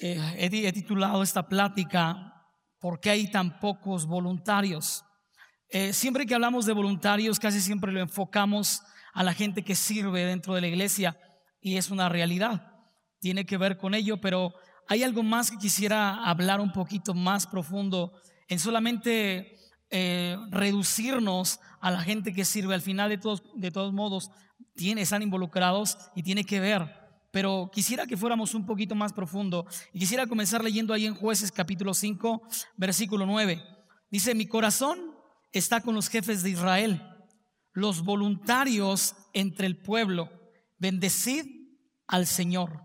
eh, he, titulado esta plática ¿Por qué hay tan pocos voluntarios? Eh, siempre que hablamos de voluntarios, casi siempre lo enfocamos a la gente que sirve dentro de la iglesia y es una realidad. Tiene que ver con ello, pero hay algo más que quisiera hablar un poquito más profundo en solamente eh, reducirnos a la gente que sirve. Al final de todos, de todos modos, tiene, están involucrados y tiene que ver pero quisiera que fuéramos un poquito más profundo y quisiera comenzar leyendo ahí en jueces capítulo 5, versículo 9. Dice, mi corazón está con los jefes de Israel, los voluntarios entre el pueblo, bendecid al Señor.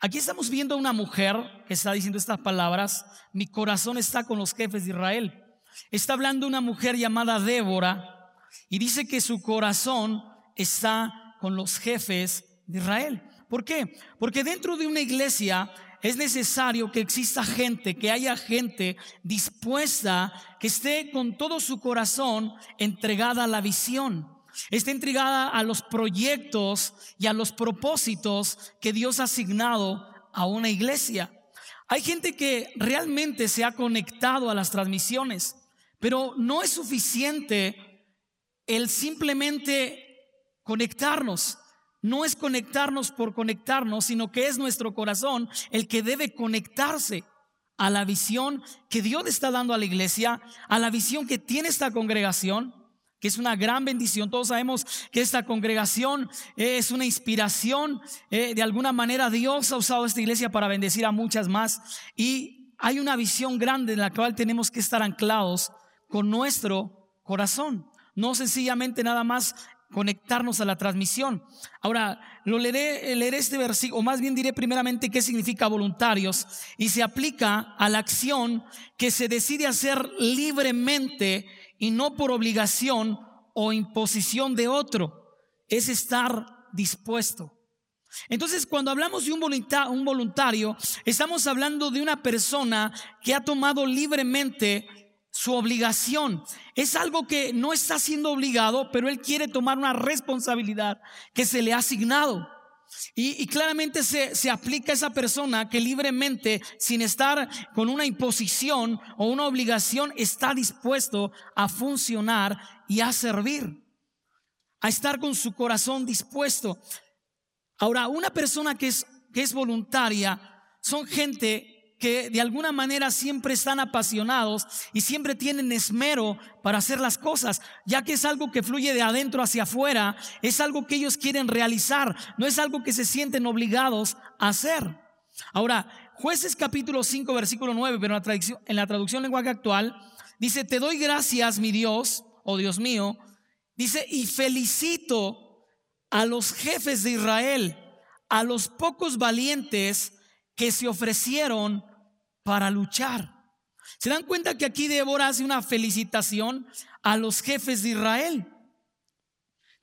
Aquí estamos viendo a una mujer que está diciendo estas palabras, mi corazón está con los jefes de Israel. Está hablando una mujer llamada Débora y dice que su corazón está con los jefes de Israel. ¿Por qué? Porque dentro de una iglesia es necesario que exista gente, que haya gente dispuesta, que esté con todo su corazón entregada a la visión, esté entregada a los proyectos y a los propósitos que Dios ha asignado a una iglesia. Hay gente que realmente se ha conectado a las transmisiones, pero no es suficiente el simplemente conectarnos no es conectarnos por conectarnos, sino que es nuestro corazón el que debe conectarse a la visión que Dios está dando a la iglesia, a la visión que tiene esta congregación, que es una gran bendición. Todos sabemos que esta congregación es una inspiración. Eh, de alguna manera Dios ha usado esta iglesia para bendecir a muchas más. Y hay una visión grande en la cual tenemos que estar anclados con nuestro corazón. No sencillamente nada más conectarnos a la transmisión. Ahora, lo leeré, leeré este versículo, o más bien diré primeramente qué significa voluntarios, y se aplica a la acción que se decide hacer libremente y no por obligación o imposición de otro, es estar dispuesto. Entonces, cuando hablamos de un voluntario, estamos hablando de una persona que ha tomado libremente su obligación. Es algo que no está siendo obligado, pero él quiere tomar una responsabilidad que se le ha asignado. Y, claramente se, se, aplica a esa persona que libremente, sin estar con una imposición o una obligación, está dispuesto a funcionar y a servir, a estar con su corazón dispuesto. Ahora, una persona que es, que es voluntaria son gente que de alguna manera siempre están apasionados y siempre tienen esmero para hacer las cosas, ya que es algo que fluye de adentro hacia afuera, es algo que ellos quieren realizar, no es algo que se sienten obligados a hacer. Ahora, jueces capítulo 5, versículo 9, pero en la traducción, en la traducción lenguaje actual, dice, te doy gracias, mi Dios, oh Dios mío, dice, y felicito a los jefes de Israel, a los pocos valientes que se ofrecieron para luchar. ¿Se dan cuenta que aquí Débora hace una felicitación a los jefes de Israel?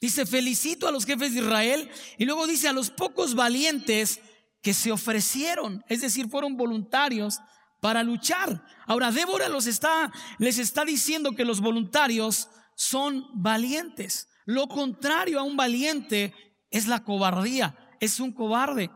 Dice, felicito a los jefes de Israel y luego dice a los pocos valientes que se ofrecieron, es decir, fueron voluntarios para luchar. Ahora Débora los está, les está diciendo que los voluntarios son valientes. Lo contrario a un valiente es la cobardía, es un cobarde.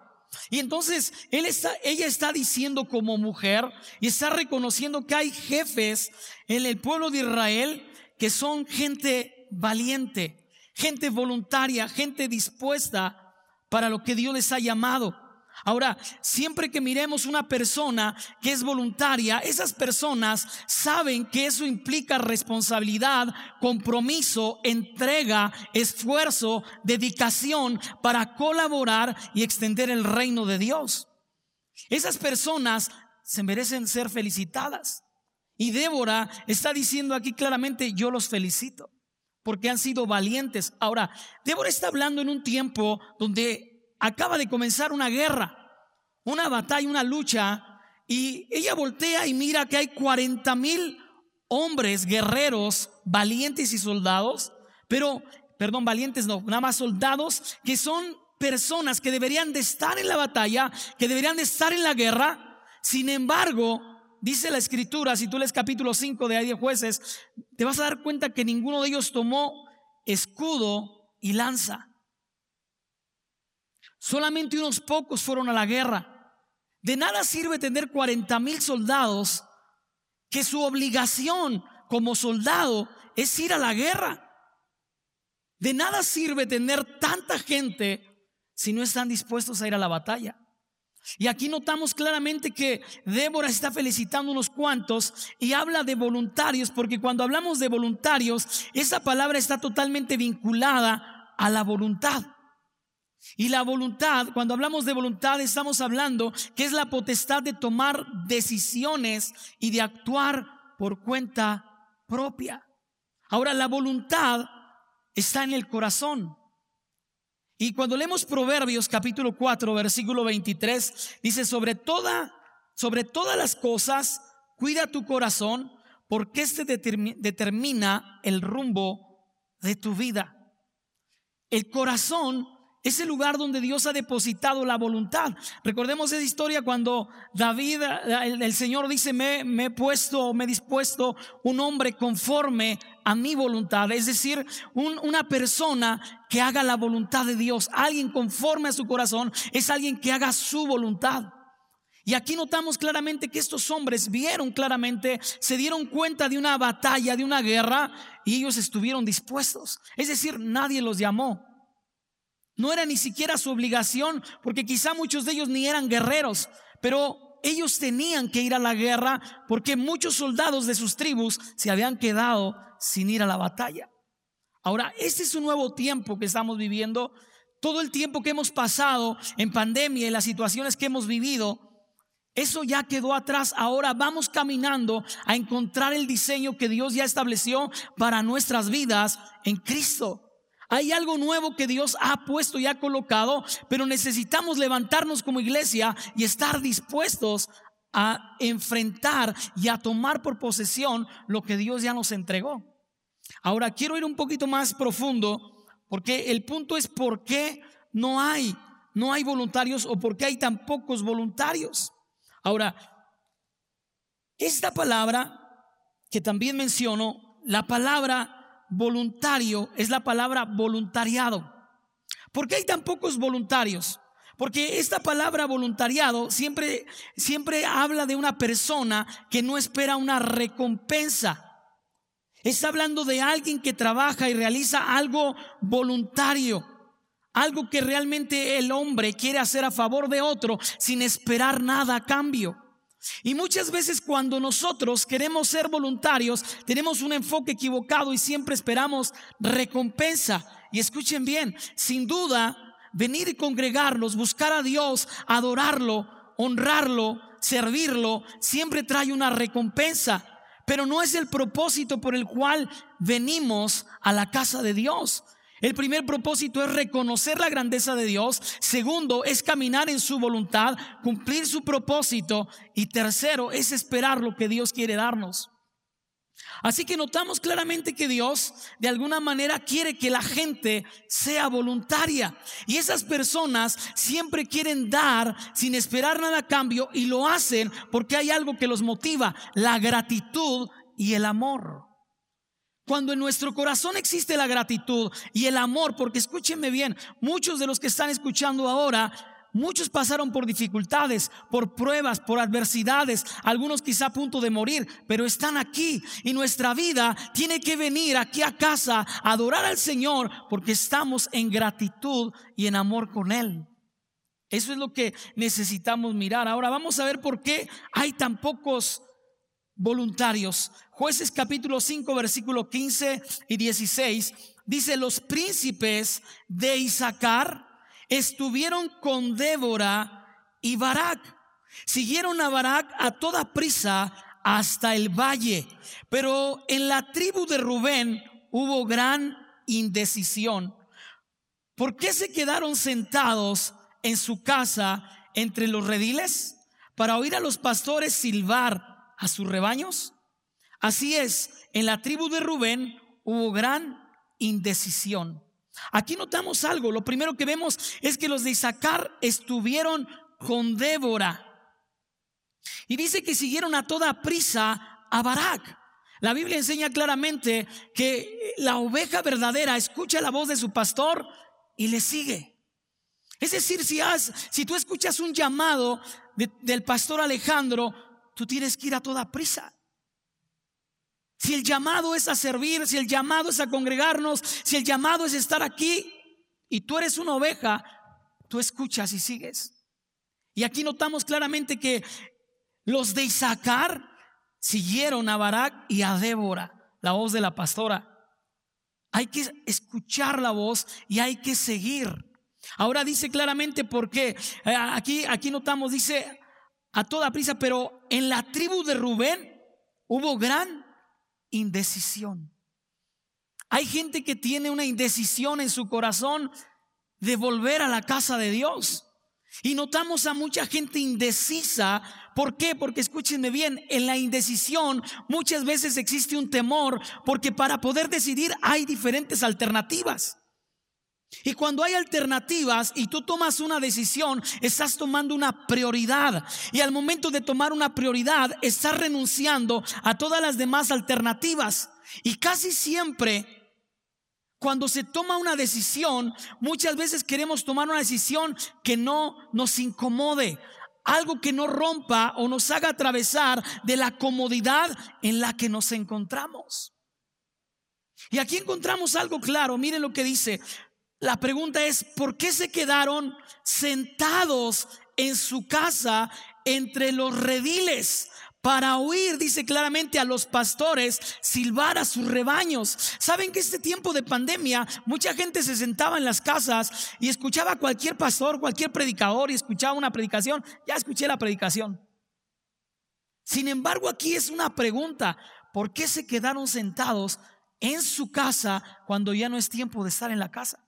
Y entonces él está, ella está diciendo como mujer y está reconociendo que hay jefes en el pueblo de Israel que son gente valiente, gente voluntaria, gente dispuesta para lo que Dios les ha llamado. Ahora, siempre que miremos una persona que es voluntaria, esas personas saben que eso implica responsabilidad, compromiso, entrega, esfuerzo, dedicación para colaborar y extender el reino de Dios. Esas personas se merecen ser felicitadas. Y Débora está diciendo aquí claramente, yo los felicito, porque han sido valientes. Ahora, Débora está hablando en un tiempo donde acaba de comenzar una guerra, una batalla, una lucha, y ella voltea y mira que hay 40 mil hombres, guerreros, valientes y soldados, pero, perdón, valientes no, nada más soldados, que son personas que deberían de estar en la batalla, que deberían de estar en la guerra. Sin embargo, dice la escritura, si tú lees capítulo 5 de Hay jueces, te vas a dar cuenta que ninguno de ellos tomó escudo y lanza. Solamente unos pocos fueron a la guerra. De nada sirve tener 40 mil soldados que su obligación como soldado es ir a la guerra. De nada sirve tener tanta gente si no están dispuestos a ir a la batalla. Y aquí notamos claramente que Débora está felicitando unos cuantos y habla de voluntarios, porque cuando hablamos de voluntarios, esa palabra está totalmente vinculada a la voluntad. Y la voluntad, cuando hablamos de voluntad, estamos hablando que es la potestad de tomar decisiones y de actuar por cuenta propia. Ahora, la voluntad está en el corazón. Y cuando leemos Proverbios capítulo 4, versículo 23, dice, sobre toda, sobre todas las cosas, cuida tu corazón, porque este determina el rumbo de tu vida. El corazón es el lugar donde Dios ha depositado la voluntad. Recordemos esa historia cuando David, el, Señor dice, me, me, he puesto, me he dispuesto un hombre conforme a mi voluntad. Es decir, una persona que haga la voluntad de Dios. Alguien conforme a su corazón es alguien que haga su voluntad. Y aquí notamos claramente que estos hombres vieron claramente, se dieron cuenta de una batalla, de una guerra, y ellos estuvieron dispuestos. Es decir, nadie los llamó. No era ni siquiera su obligación, porque quizá muchos de ellos ni eran guerreros, pero ellos tenían que ir a la guerra porque muchos soldados de sus tribus se habían quedado sin ir a la batalla. Ahora, este es un nuevo tiempo que estamos viviendo. Todo el tiempo que hemos pasado en pandemia y las situaciones que hemos vivido, eso ya quedó atrás. Ahora vamos caminando a encontrar el diseño que Dios ya estableció para nuestras vidas en Cristo. Hay algo nuevo que Dios ha puesto y ha colocado, pero necesitamos levantarnos como iglesia y estar dispuestos a enfrentar y a tomar por posesión lo que Dios ya nos entregó. Ahora quiero ir un poquito más profundo porque el punto es por qué no hay no hay voluntarios o por qué hay tan pocos voluntarios. Ahora, esta palabra que también menciono, la palabra voluntario es la palabra voluntariado. ¿Por qué hay tan pocos voluntarios? Porque esta palabra voluntariado siempre, siempre habla de una persona que no espera una recompensa. Está hablando de alguien que trabaja y realiza algo voluntario, algo que realmente el hombre quiere hacer a favor de otro sin esperar nada a cambio. Y muchas veces cuando nosotros queremos ser voluntarios, tenemos un enfoque equivocado y siempre esperamos recompensa. Y escuchen bien, sin duda, venir y congregarlos, buscar a Dios, adorarlo, honrarlo, servirlo, siempre trae una recompensa. Pero no es el propósito por el cual venimos a la casa de Dios. El primer propósito es reconocer la grandeza de Dios. Segundo es caminar en su voluntad, cumplir su propósito. Y tercero es esperar lo que Dios quiere darnos. Así que notamos claramente que Dios de alguna manera quiere que la gente sea voluntaria. Y esas personas siempre quieren dar sin esperar nada a cambio y lo hacen porque hay algo que los motiva, la gratitud y el amor. Cuando en nuestro corazón existe la gratitud y el amor, porque escúchenme bien, muchos de los que están escuchando ahora, muchos pasaron por dificultades, por pruebas, por adversidades, algunos quizá a punto de morir, pero están aquí y nuestra vida tiene que venir aquí a casa a adorar al Señor porque estamos en gratitud y en amor con Él. Eso es lo que necesitamos mirar. Ahora vamos a ver por qué hay tan pocos voluntarios. Jueces capítulo 5, versículo 15 y 16 dice, los príncipes de Isaacar estuvieron con Débora y Barak. Siguieron a Barak a toda prisa hasta el valle, pero en la tribu de Rubén hubo gran indecisión. ¿Por qué se quedaron sentados en su casa entre los rediles? Para oír a los pastores silbar a sus rebaños? Así es, en la tribu de Rubén hubo gran indecisión. Aquí notamos algo. Lo primero que vemos es que los de Isaacar estuvieron con Débora. Y dice que siguieron a toda prisa a Barak. La Biblia enseña claramente que la oveja verdadera escucha la voz de su pastor y le sigue. Es decir, si, has, si tú escuchas un llamado del pastor Alejandro, tú tienes que ir a toda prisa. Si el llamado es a servir, si el llamado es a congregarnos, si el llamado es estar aquí y tú eres una oveja, tú escuchas y sigues. Y aquí notamos claramente que los de Isaacar siguieron a Barak y a Débora, la voz de la pastora. Hay que escuchar la voz y hay que seguir. Ahora dice claramente por qué. Eh, aquí, aquí notamos, dice a toda prisa, pero en la tribu de Rubén hubo gran indecisión. Hay gente que tiene una indecisión en su corazón de volver a la casa de Dios. Y notamos a mucha gente indecisa. ¿Por qué? Porque escúchenme bien, en la indecisión muchas veces existe un temor porque para poder decidir hay diferentes alternativas. Y cuando hay alternativas y tú tomas una decisión, estás tomando una prioridad. Y al momento de tomar una prioridad, estás renunciando a todas las demás alternativas. Y casi siempre, cuando se toma una decisión, muchas veces queremos tomar una decisión que no nos incomode. Algo que no rompa o nos haga atravesar de la comodidad en la que nos encontramos. Y aquí encontramos algo claro. Miren lo que dice. La pregunta es, ¿por qué se quedaron sentados en su casa entre los rediles? Para oír, dice claramente a los pastores, silbar a sus rebaños. Saben que este tiempo de pandemia, mucha gente se sentaba en las casas y escuchaba a cualquier pastor, cualquier predicador y escuchaba una predicación. Ya escuché la predicación. Sin embargo, aquí es una pregunta. ¿Por qué se quedaron sentados en su casa cuando ya no es tiempo de estar en la casa?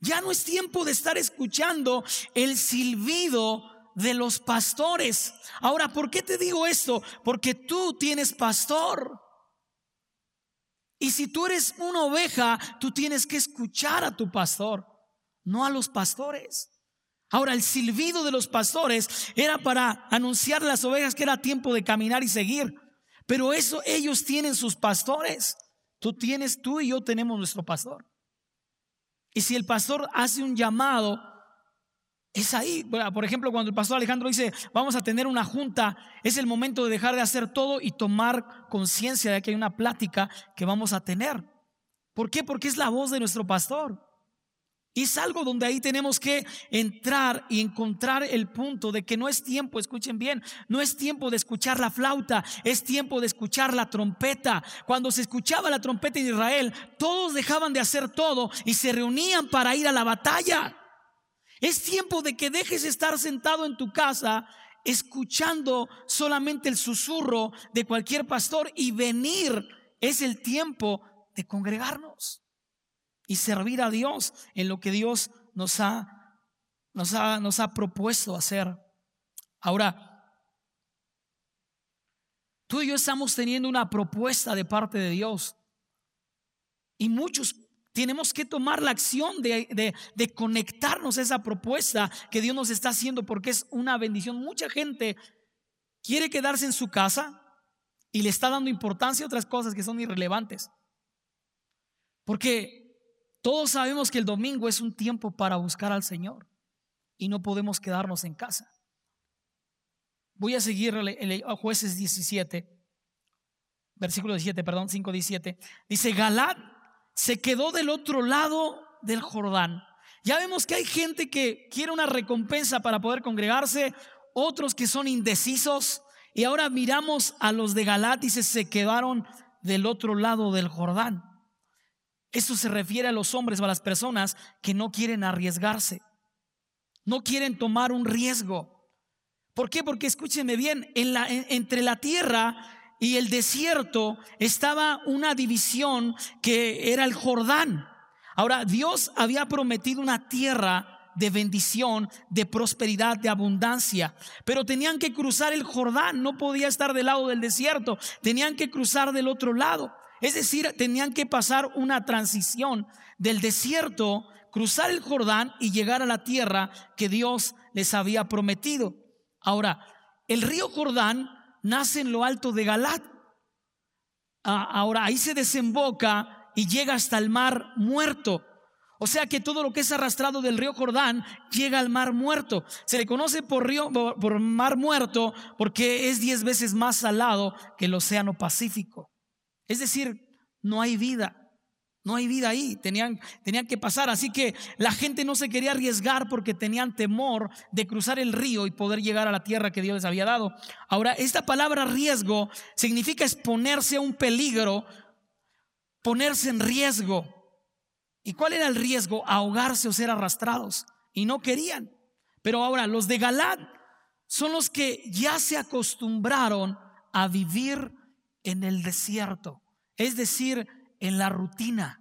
Ya no es tiempo de estar escuchando el silbido de los pastores. Ahora, ¿por qué te digo esto? Porque tú tienes pastor. Y si tú eres una oveja, tú tienes que escuchar a tu pastor, no a los pastores. Ahora, el silbido de los pastores era para anunciar a las ovejas que era tiempo de caminar y seguir. Pero eso ellos tienen sus pastores. Tú tienes, tú y yo tenemos nuestro pastor. Y si el pastor hace un llamado, es ahí. Por ejemplo, cuando el pastor Alejandro dice, vamos a tener una junta, es el momento de dejar de hacer todo y tomar conciencia de que hay una plática que vamos a tener. ¿Por qué? Porque es la voz de nuestro pastor. Y es algo donde ahí tenemos que entrar y encontrar el punto de que no es tiempo, escuchen bien, no es tiempo de escuchar la flauta, es tiempo de escuchar la trompeta. Cuando se escuchaba la trompeta en Israel, todos dejaban de hacer todo y se reunían para ir a la batalla. Es tiempo de que dejes estar sentado en tu casa escuchando solamente el susurro de cualquier pastor y venir. Es el tiempo de congregarnos y servir a Dios en lo que Dios nos ha, nos ha, nos ha propuesto hacer. Ahora, tú y yo estamos teniendo una propuesta de parte de Dios y muchos tenemos que tomar la acción de, de, de, conectarnos a esa propuesta que Dios nos está haciendo porque es una bendición. Mucha gente quiere quedarse en su casa y le está dando importancia a otras cosas que son irrelevantes. Porque todos sabemos que el domingo es un tiempo para buscar al Señor y no podemos quedarnos en casa. Voy a seguir a jueces 17, versículo 17, perdón, 5, 17. Dice, Galad se quedó del otro lado del Jordán. Ya vemos que hay gente que quiere una recompensa para poder congregarse, otros que son indecisos. Y ahora miramos a los de Galad, dice, se quedaron del otro lado del Jordán. Eso se refiere a los hombres o a las personas que no quieren arriesgarse, no quieren tomar un riesgo. ¿Por qué? Porque escúchenme bien, en la, entre la tierra y el desierto estaba una división que era el Jordán. Ahora, Dios había prometido una tierra de bendición, de prosperidad, de abundancia. Pero tenían que cruzar el Jordán, no podía estar del lado del desierto, tenían que cruzar del otro lado. Es decir, tenían que pasar una transición del desierto, cruzar el Jordán y llegar a la tierra que Dios les había prometido. Ahora, el río Jordán nace en lo alto de Galat. Ah, ahora, ahí se desemboca y llega hasta el mar muerto. O sea que todo lo que es arrastrado del río Jordán llega al mar muerto. Se le conoce por, río, por mar muerto porque es diez veces más salado que el océano Pacífico. Es decir, no hay vida. No hay vida ahí, tenían, tenían que pasar. Así que la gente no se quería arriesgar porque tenían temor de cruzar el río y poder llegar a la tierra que Dios les había dado. Ahora, esta palabra riesgo significa exponerse a un peligro, ponerse en riesgo. ¿Y cuál era el riesgo? Ahogarse o ser arrastrados. Y no querían. Pero ahora, los de Galad son los que ya se acostumbraron a vivir en el desierto. Es decir, en la rutina.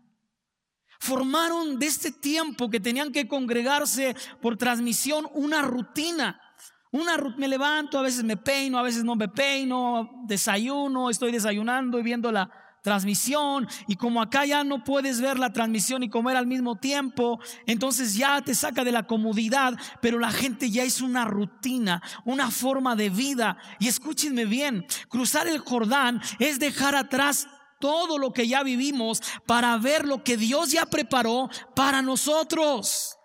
Formaron de este tiempo que tenían que congregarse por transmisión una rutina. Una me levanto, a veces me peino, a veces no me peino, desayuno, estoy desayunando y viendo la transmisión y como acá ya no puedes ver la transmisión y comer al mismo tiempo, entonces ya te saca de la comodidad, pero la gente ya es una rutina, una forma de vida. Y escúchenme bien, cruzar el Jordán es dejar atrás todo lo que ya vivimos para ver lo que Dios ya preparó para nosotros.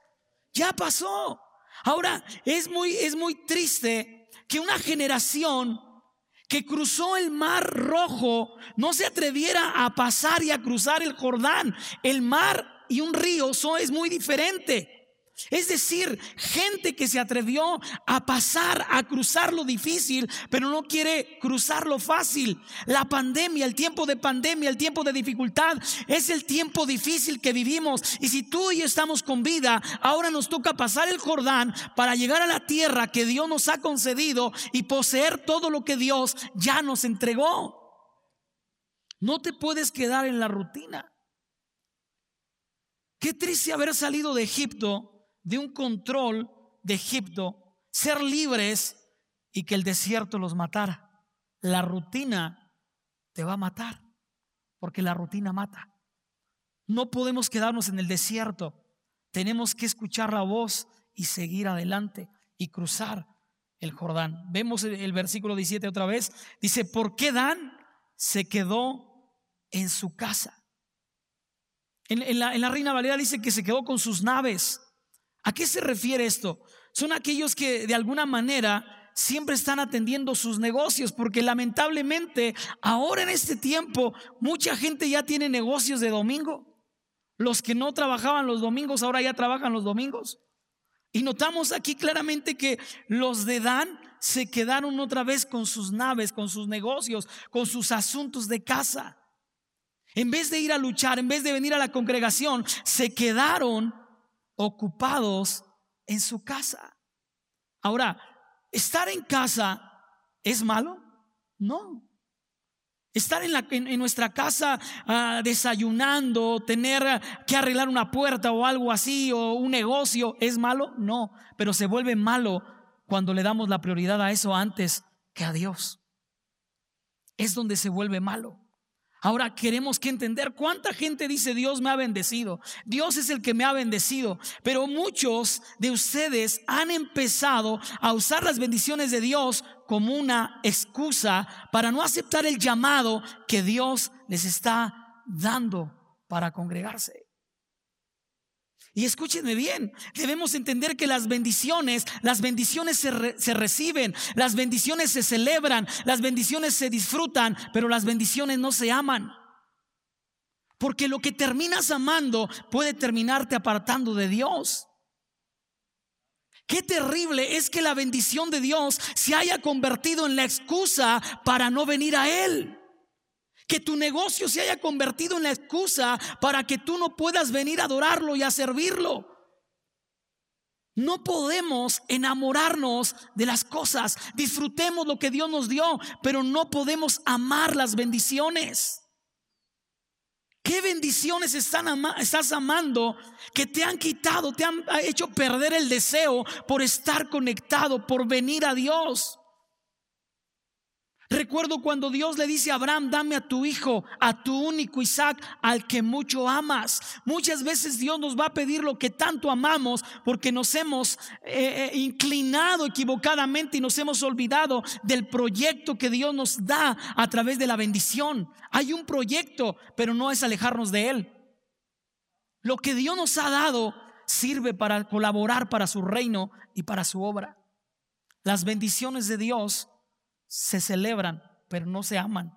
Ya pasó. Ahora, es muy, es muy triste que una generación que cruzó el mar rojo no se atreviera a pasar y a cruzar el Jordán. El mar y un río son, es muy diferente. Es decir, gente que se atrevió a pasar, a cruzar lo difícil, pero no quiere cruzar lo fácil. La pandemia, el tiempo de pandemia, el tiempo de dificultad, es el tiempo difícil que vivimos. Y si tú y yo estamos con vida, ahora nos toca pasar el Jordán para llegar a la tierra que Dios nos ha concedido y poseer todo lo que Dios ya nos entregó. No te puedes quedar en la rutina. Qué triste haber salido de Egipto de un control de Egipto, ser libres y que el desierto los matara. La rutina te va a matar, porque la rutina mata. No podemos quedarnos en el desierto. Tenemos que escuchar la voz y seguir adelante y cruzar el Jordán. Vemos el versículo 17 otra vez. Dice, ¿por qué Dan se quedó en su casa? En, la, en la Reina Valera dice que se quedó con sus naves. ¿A qué se refiere esto? Son aquellos que de alguna manera siempre están atendiendo sus negocios, porque lamentablemente ahora en este tiempo mucha gente ya tiene negocios de domingo. Los que no trabajaban los domingos ahora ya trabajan los domingos. Y notamos aquí claramente que los de Dan se quedaron otra vez con sus naves, con sus negocios, con sus asuntos de casa. En vez de ir a luchar, en vez de venir a la congregación, se quedaron ocupados en su casa. Ahora, ¿estar en casa es malo? No. Estar en, la, en, nuestra casa ah, desayunando, tener que arreglar una puerta o algo así, o un negocio, ¿es malo? No, pero se vuelve malo cuando le damos la prioridad a eso antes que a Dios. Es donde se vuelve malo. Ahora queremos que entender cuánta gente dice Dios me ha bendecido. Dios es el que me ha bendecido. Pero muchos de ustedes han empezado a usar las bendiciones de Dios como una excusa para no aceptar el llamado que Dios les está dando para congregarse. Y escúchenme bien, debemos entender que las bendiciones, las bendiciones se, se, reciben, las bendiciones se celebran, las bendiciones se disfrutan, pero las bendiciones no se aman. Porque lo que terminas amando puede terminarte apartando de Dios. Qué terrible es que la bendición de Dios se haya convertido en la excusa para no venir a Él que tu negocio se haya convertido en la excusa para que tú no puedas venir a adorarlo y a servirlo. No podemos enamorarnos de las cosas. Disfrutemos lo que Dios nos dio, pero no podemos amar las bendiciones. ¿Qué bendiciones están estás amando que te han quitado, te han hecho perder el deseo por estar conectado, por venir a Dios? Recuerdo cuando Dios le dice a Abraham, dame a tu hijo, a tu único Isaac, al que mucho amas. Muchas veces Dios nos va a pedir lo que tanto amamos porque nos hemos eh, eh, inclinado equivocadamente y nos hemos olvidado del proyecto que Dios nos da a través de la bendición. Hay un proyecto, pero no es alejarnos de Él. Lo que Dios nos ha dado sirve para colaborar para su reino y para su obra. Las bendiciones de Dios se celebran, pero no se aman.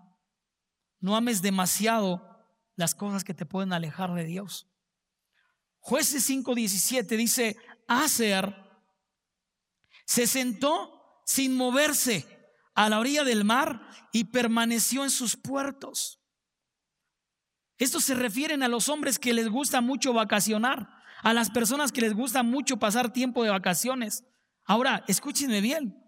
No ames demasiado las cosas que te pueden alejar de Dios. Jueces 5:17 dice, Aser se sentó sin moverse a la orilla del mar y permaneció en sus puertos. Estos se refieren a los hombres que les gusta mucho vacacionar, a las personas que les gusta mucho pasar tiempo de vacaciones. Ahora, escúchenme bien.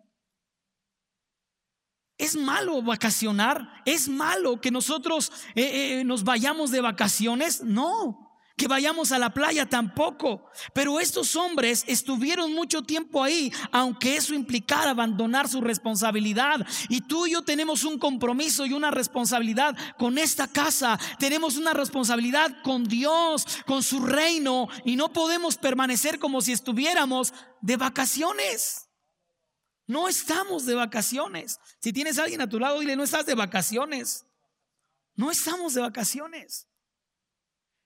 ¿Es malo vacacionar? ¿Es malo que nosotros eh, eh, nos vayamos de vacaciones? No que vayamos a la playa tampoco. Pero estos hombres estuvieron mucho tiempo ahí, aunque eso implicara abandonar su responsabilidad. Y tú y yo tenemos un compromiso y una responsabilidad con esta casa. Tenemos una responsabilidad con Dios, con su reino. Y no podemos permanecer como si estuviéramos de vacaciones. No estamos de vacaciones. Si tienes a alguien a tu lado, dile, no estás de vacaciones. No estamos de vacaciones.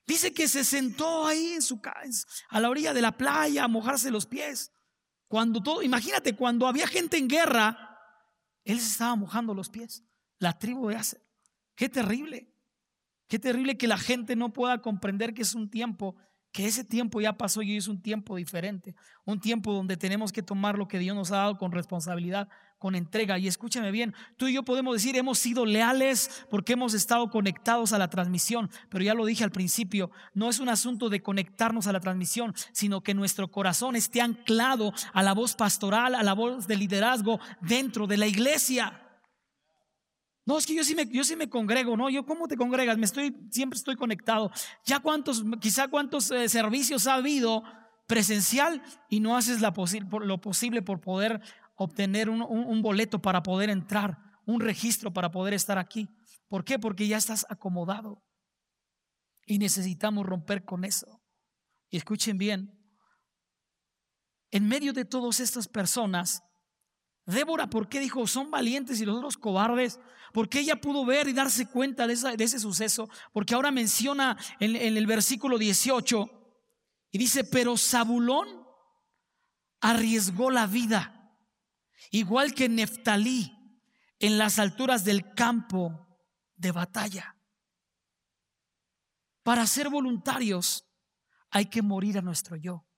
Dice que se sentó ahí en su casa, a la orilla de la playa a mojarse los pies. Cuando todo, imagínate, cuando había gente en guerra, él se estaba mojando los pies. La tribu de Aser. Qué terrible. Qué terrible que la gente no pueda comprender que es un tiempo que ese tiempo ya pasó y es un tiempo diferente, un tiempo donde tenemos que tomar lo que Dios nos ha dado con responsabilidad, con entrega. Y escúchame bien, tú y yo podemos decir, hemos sido leales porque hemos estado conectados a la transmisión, pero ya lo dije al principio, no es un asunto de conectarnos a la transmisión, sino que nuestro corazón esté anclado a la voz pastoral, a la voz de liderazgo dentro de la iglesia. No, es que yo sí me, yo sí me congrego, ¿no? Yo, ¿cómo te congregas? Me estoy, siempre estoy conectado. Ya cuántos, quizá cuántos eh, servicios ha habido presencial y no haces la lo posible por poder obtener un, un boleto para poder entrar, un registro para poder estar aquí. ¿Por qué? Porque ya estás acomodado. Y necesitamos romper con eso. Y escuchen bien, en medio de todas estas personas, Débora, ¿por qué dijo son valientes y los otros cobardes? Porque ella pudo ver y darse cuenta de, ese suceso. Porque ahora menciona en, en el versículo 18 y dice, pero Zabulón arriesgó la vida, igual que Neftalí, en las alturas del campo de batalla. Para ser voluntarios hay que morir a nuestro yo.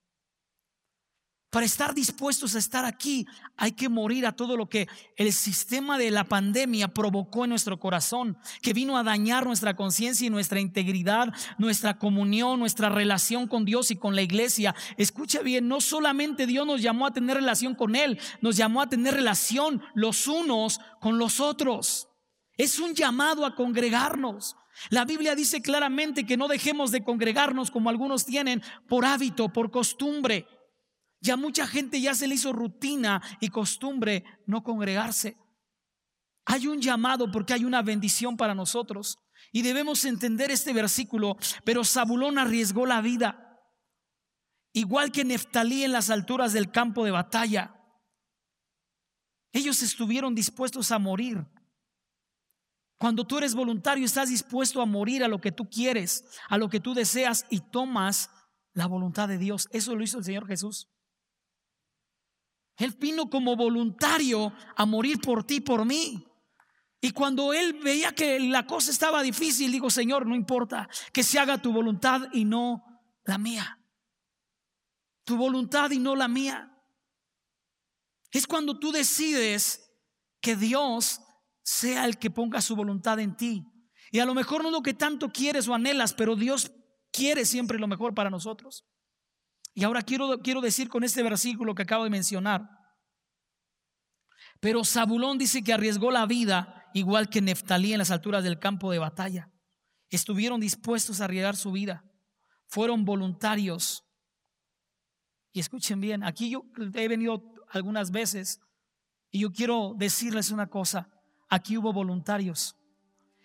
Para estar dispuestos a estar aquí hay que morir a todo lo que el sistema de la pandemia provocó en nuestro corazón, que vino a dañar nuestra conciencia y nuestra integridad, nuestra comunión, nuestra relación con Dios y con la iglesia. Escucha bien, no solamente Dios nos llamó a tener relación con Él, nos llamó a tener relación los unos con los otros. Es un llamado a congregarnos. La Biblia dice claramente que no dejemos de congregarnos como algunos tienen por hábito, por costumbre. Ya mucha gente ya se le hizo rutina y costumbre no congregarse. Hay un llamado porque hay una bendición para nosotros. Y debemos entender este versículo. Pero Zabulón arriesgó la vida. Igual que Neftalí en las alturas del campo de batalla. Ellos estuvieron dispuestos a morir. Cuando tú eres voluntario, estás dispuesto a morir a lo que tú quieres, a lo que tú deseas y tomas la voluntad de Dios. Eso lo hizo el Señor Jesús. Él vino como voluntario a morir por ti, por mí. Y cuando él veía que la cosa estaba difícil, digo, Señor, no importa, que se haga tu voluntad y no la mía. Tu voluntad y no la mía. Es cuando tú decides que Dios sea el que ponga su voluntad en ti. Y a lo mejor no lo que tanto quieres o anhelas, pero Dios quiere siempre lo mejor para nosotros. Y ahora quiero, quiero decir con este versículo que acabo de mencionar. Pero Zabulón dice que arriesgó la vida igual que Neftalí en las alturas del campo de batalla. Estuvieron dispuestos a arriesgar su vida. Fueron voluntarios. Y escuchen bien, aquí yo he venido algunas veces y yo quiero decirles una cosa. Aquí hubo voluntarios.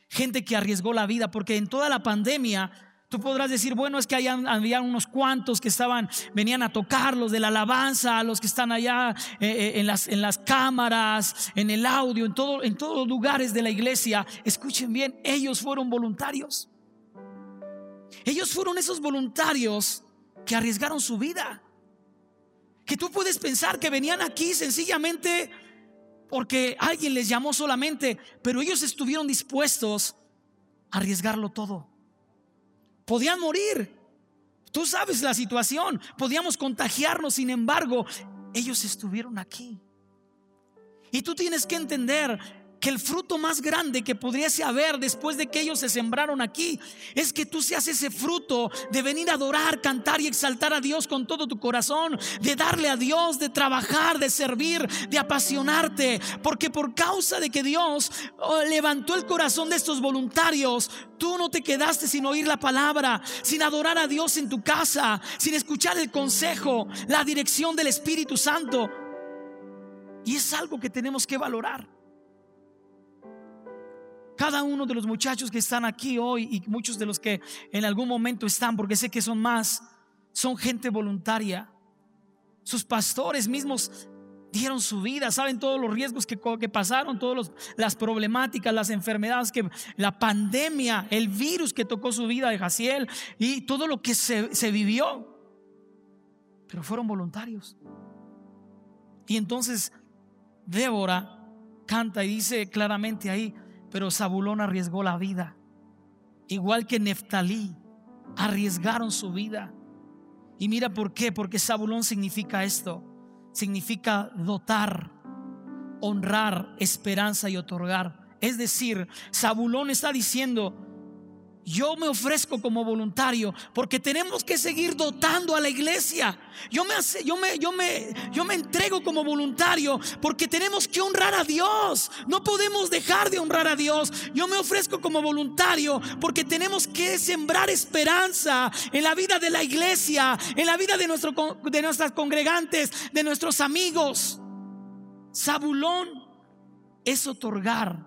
Gente que arriesgó la vida porque en toda la pandemia Tú podrás decir, bueno, es que había unos cuantos que estaban, venían a tocar los de la alabanza, los que están allá eh, eh, en, las, en las cámaras, en el audio, en, todo, en todos los lugares de la iglesia. Escuchen bien, ellos fueron voluntarios. Ellos fueron esos voluntarios que arriesgaron su vida. Que tú puedes pensar que venían aquí sencillamente porque alguien les llamó solamente, pero ellos estuvieron dispuestos a arriesgarlo todo. Podían morir. Tú sabes la situación. Podíamos contagiarnos, sin embargo, ellos estuvieron aquí. Y tú tienes que entender que el fruto más grande que pudiese haber después de que ellos se sembraron aquí es que tú seas ese fruto de venir a adorar, cantar y exaltar a Dios con todo tu corazón, de darle a Dios, de trabajar, de servir, de apasionarte, porque por causa de que Dios oh, levantó el corazón de estos voluntarios, tú no te quedaste sin oír la palabra, sin adorar a Dios en tu casa, sin escuchar el consejo, la dirección del Espíritu Santo. Y es algo que tenemos que valorar. Cada uno de los muchachos que están aquí hoy y muchos de los que en algún momento están, porque sé que son más, son gente voluntaria. Sus pastores mismos dieron su vida, saben todos los riesgos que, que pasaron, todas las problemáticas, las enfermedades, que, la pandemia, el virus que tocó su vida de Jaciel y todo lo que se, se vivió. Pero fueron voluntarios. Y entonces Débora canta y dice claramente ahí, pero Zabulón arriesgó la vida. Igual que Neftalí, arriesgaron su vida. Y mira por qué, porque Zabulón significa esto, significa dotar, honrar, esperanza y otorgar. Es decir, Zabulón está diciendo, yo me ofrezco como voluntario porque tenemos que seguir dotando a la iglesia. Yo me, yo me, yo me, yo me entrego como voluntario porque tenemos que honrar a Dios. No podemos dejar de honrar a Dios. Yo me ofrezco como voluntario porque tenemos que sembrar esperanza en la vida de la iglesia, en la vida de, nuestro, de nuestras congregantes, de nuestros amigos. Zabulón es otorgar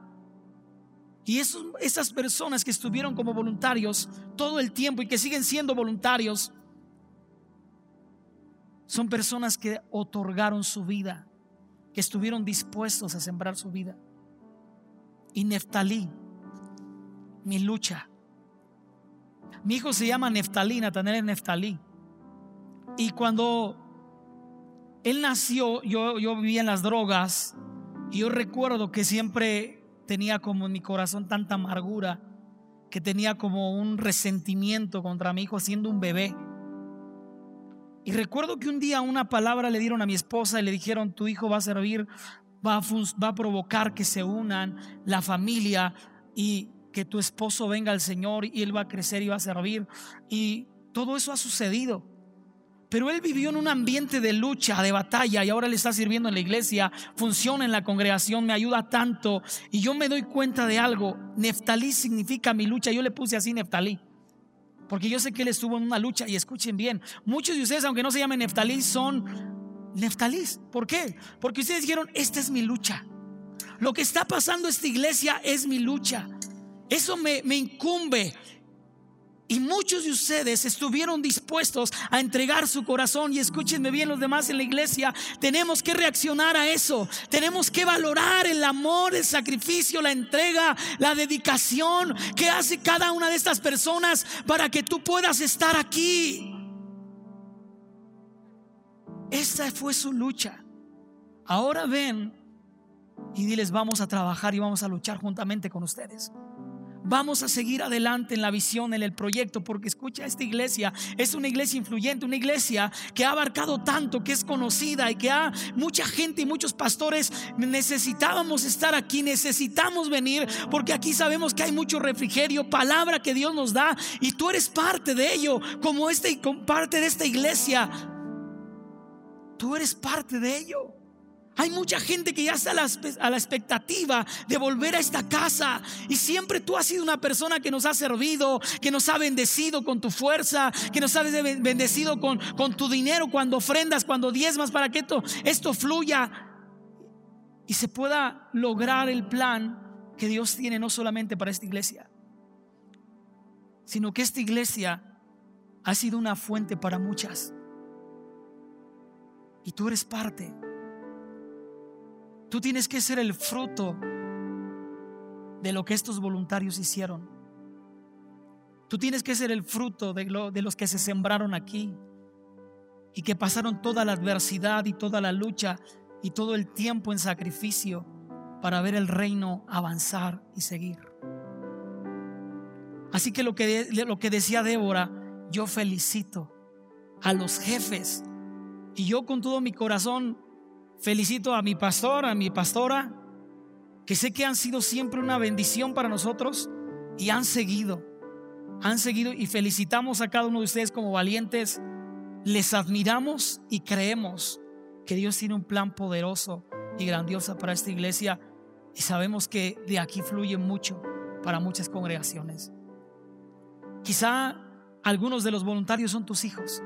y esas personas que estuvieron como voluntarios todo el tiempo y que siguen siendo voluntarios, son personas que otorgaron su vida, que estuvieron dispuestos a sembrar su vida. Y Neftalí, mi lucha. Mi hijo se llama Neftalí, Natanel Neftalí. Y cuando él nació, yo, yo vivía en las drogas. Y yo recuerdo que siempre tenía como en mi corazón tanta amargura, que tenía como un resentimiento contra mi hijo siendo un bebé. Y recuerdo que un día una palabra le dieron a mi esposa y le dijeron, tu hijo va a servir, va a, va a provocar que se unan la familia y que tu esposo venga al Señor y él va a crecer y va a servir. Y todo eso ha sucedido. Pero él vivió en un ambiente de lucha, de batalla, y ahora le está sirviendo en la iglesia, funciona en la congregación, me ayuda tanto. Y yo me doy cuenta de algo. Neftalí significa mi lucha. Yo le puse así Neftalí. Porque yo sé que él estuvo en una lucha. Y escuchen bien, muchos de ustedes, aunque no se llamen Neftalí, son Neftalís. ¿Por qué? Porque ustedes dijeron, esta es mi lucha. Lo que está pasando esta iglesia es mi lucha. Eso me incumbe. Y muchos de ustedes estuvieron dispuestos a entregar su corazón. Y escúchenme bien los demás en la iglesia. Tenemos que reaccionar a eso. Tenemos que valorar el amor, el sacrificio, la entrega, la dedicación que hace cada una de estas personas para que tú puedas estar aquí. Esta fue su lucha. Ahora ven y diles, vamos a trabajar y vamos a luchar juntamente con ustedes. Vamos a seguir adelante en la visión, en el proyecto, porque escucha, esta iglesia es una iglesia influyente, una iglesia que ha abarcado tanto, que es conocida y que ha mucha gente y muchos pastores necesitábamos estar aquí, necesitamos venir, porque aquí sabemos que hay mucho refrigerio, palabra que Dios nos da y tú eres parte de ello, como este, parte de esta iglesia. Tú eres parte de ello. Hay mucha gente que ya está a la, expectativa de volver a esta casa. Y siempre tú has sido una persona que nos ha servido, que nos ha bendecido con tu fuerza, que nos ha bendecido con, con tu dinero cuando ofrendas, cuando diezmas, para que esto, esto fluya y se pueda lograr el plan que Dios tiene no solamente para esta iglesia, sino que esta iglesia ha sido una fuente para muchas. Y tú eres parte. Tú tienes que ser el fruto de lo que estos voluntarios hicieron. Tú tienes que ser el fruto de, de los que se sembraron aquí y que pasaron toda la adversidad y toda la lucha y todo el tiempo en sacrificio para ver el reino avanzar y seguir. Así que lo que, lo que decía Débora, yo felicito a los jefes y yo con todo mi corazón felicito a mi pastor, a mi pastora, que sé que han sido siempre una bendición para nosotros y han seguido, han seguido y felicitamos a cada uno de ustedes como valientes, les admiramos y creemos que Dios tiene un plan poderoso y grandioso para esta iglesia y sabemos que de aquí fluye mucho para muchas congregaciones. Quizá algunos de los voluntarios son tus hijos.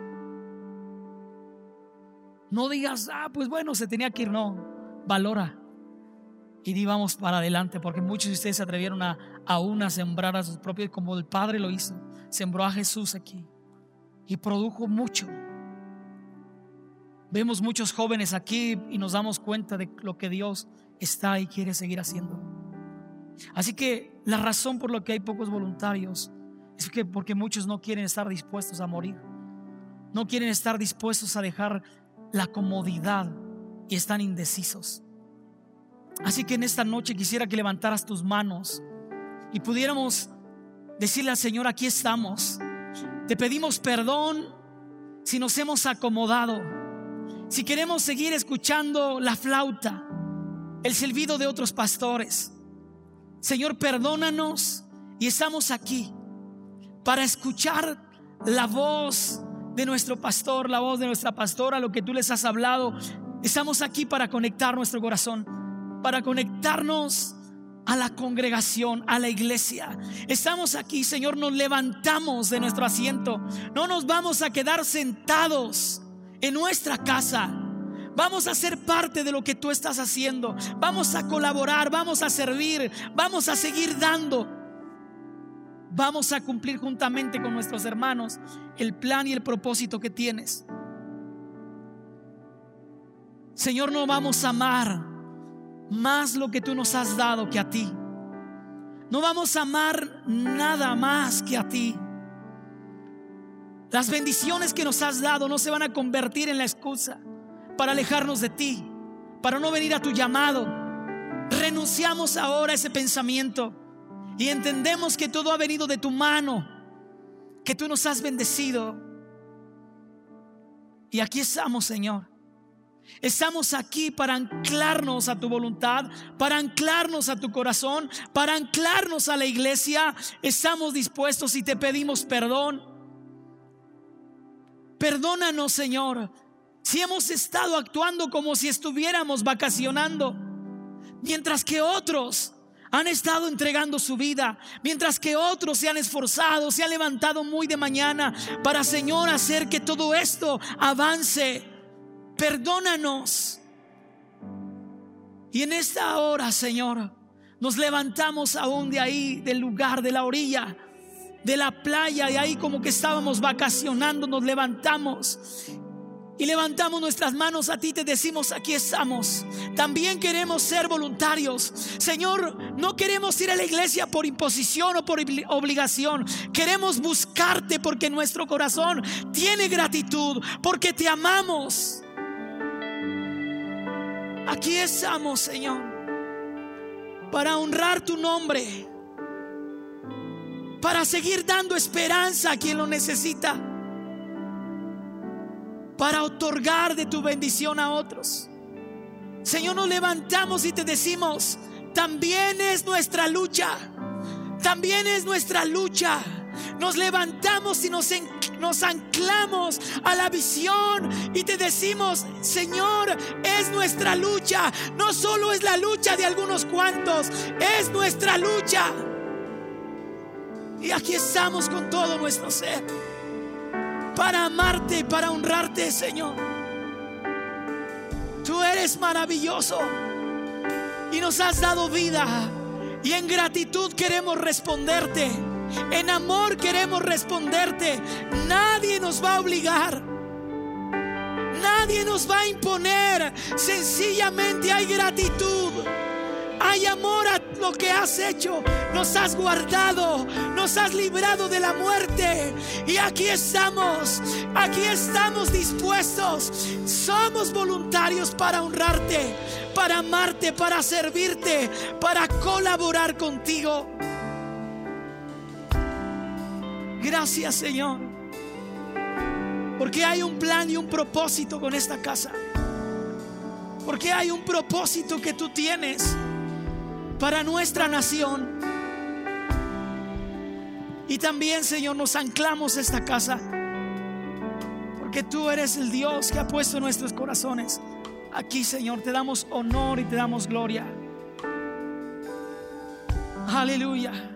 No digas, ah, pues bueno, se tenía que ir, no, valora. Y di vamos para adelante, porque muchos de ustedes se atrevieron a aún a sembrar a sus propios, como el Padre lo hizo. Sembró a Jesús aquí y produjo mucho. Vemos muchos jóvenes aquí y nos damos cuenta de lo que Dios está y quiere seguir haciendo. Así que la razón por la que hay pocos voluntarios es que porque muchos no quieren estar dispuestos a morir. No quieren estar dispuestos a dejar la comodidad y están indecisos. Así que en esta noche quisiera que levantaras tus manos y pudiéramos decirle al Señor, aquí estamos. Te pedimos perdón si nos hemos acomodado, si queremos seguir escuchando la flauta, el silbido de otros pastores. Señor, perdónanos y estamos aquí para escuchar la voz de nuestro pastor, la voz de nuestra pastora, lo que tú les has hablado. Estamos aquí para conectar nuestro corazón, para conectarnos a la congregación, a la iglesia. Estamos aquí, Señor, nos levantamos de nuestro asiento. No nos vamos a quedar sentados en nuestra casa. Vamos a ser parte de lo que tú estás haciendo. Vamos a colaborar, vamos a servir, vamos a seguir dando vamos a cumplir juntamente con nuestros hermanos el plan y el propósito que tienes. Señor, no vamos a amar más lo que tú nos has dado que a ti. No vamos a amar nada más que a ti. Las bendiciones que nos has dado no se van a convertir en la excusa para alejarnos de ti, para no venir a tu llamado. Renunciamos ahora a ese pensamiento y entendemos que todo ha venido de tu mano, que tú nos has bendecido. Y aquí estamos, Señor. Estamos aquí para anclarnos a tu voluntad, para anclarnos a tu corazón, para anclarnos a la iglesia. Estamos dispuestos y te pedimos perdón. Perdónanos, Señor, si hemos estado actuando como si estuviéramos vacacionando, mientras que otros han estado entregando su vida, mientras que otros se han esforzado, se han levantado muy de mañana para, Señor, hacer que todo esto avance. Perdónanos. Y en esta hora, Señor, nos levantamos aún de ahí, del lugar, de la orilla, de la playa, y ahí como que estábamos vacacionando, nos levantamos y levantamos nuestras manos a ti, te decimos, aquí estamos. También queremos ser voluntarios. Señor, no queremos ir a la iglesia por imposición o por obligación. Queremos buscarte porque nuestro corazón tiene gratitud, porque te amamos. Aquí estamos, Señor, para honrar tu nombre, para seguir dando esperanza a quien lo necesita para otorgar de tu bendición a otros. Señor, nos levantamos y te decimos, también es nuestra lucha, también es nuestra lucha. Nos levantamos y nos, nos anclamos a la visión y te decimos, Señor, es nuestra lucha. No solo es la lucha de algunos cuantos, es nuestra lucha. Y aquí estamos con todo nuestro ser para amarte, para honrarte, Señor. Tú eres maravilloso y nos has dado vida. Y en gratitud queremos responderte. En amor queremos responderte. Nadie nos va a obligar. Nadie nos va a imponer. Sencillamente hay gratitud. Hay amor Mira lo que has hecho. Nos has guardado, nos has librado de la muerte. Y aquí estamos, aquí estamos dispuestos. Somos voluntarios para honrarte, para amarte, para servirte, para colaborar contigo. Gracias Señor. Porque hay un plan y un propósito con esta casa. Porque hay un propósito que tú tienes para nuestra nación. Y también, Señor, nos anclamos esta casa. Porque tú eres el Dios que ha puesto nuestros corazones. Aquí, Señor, te damos honor y te damos gloria. Aleluya.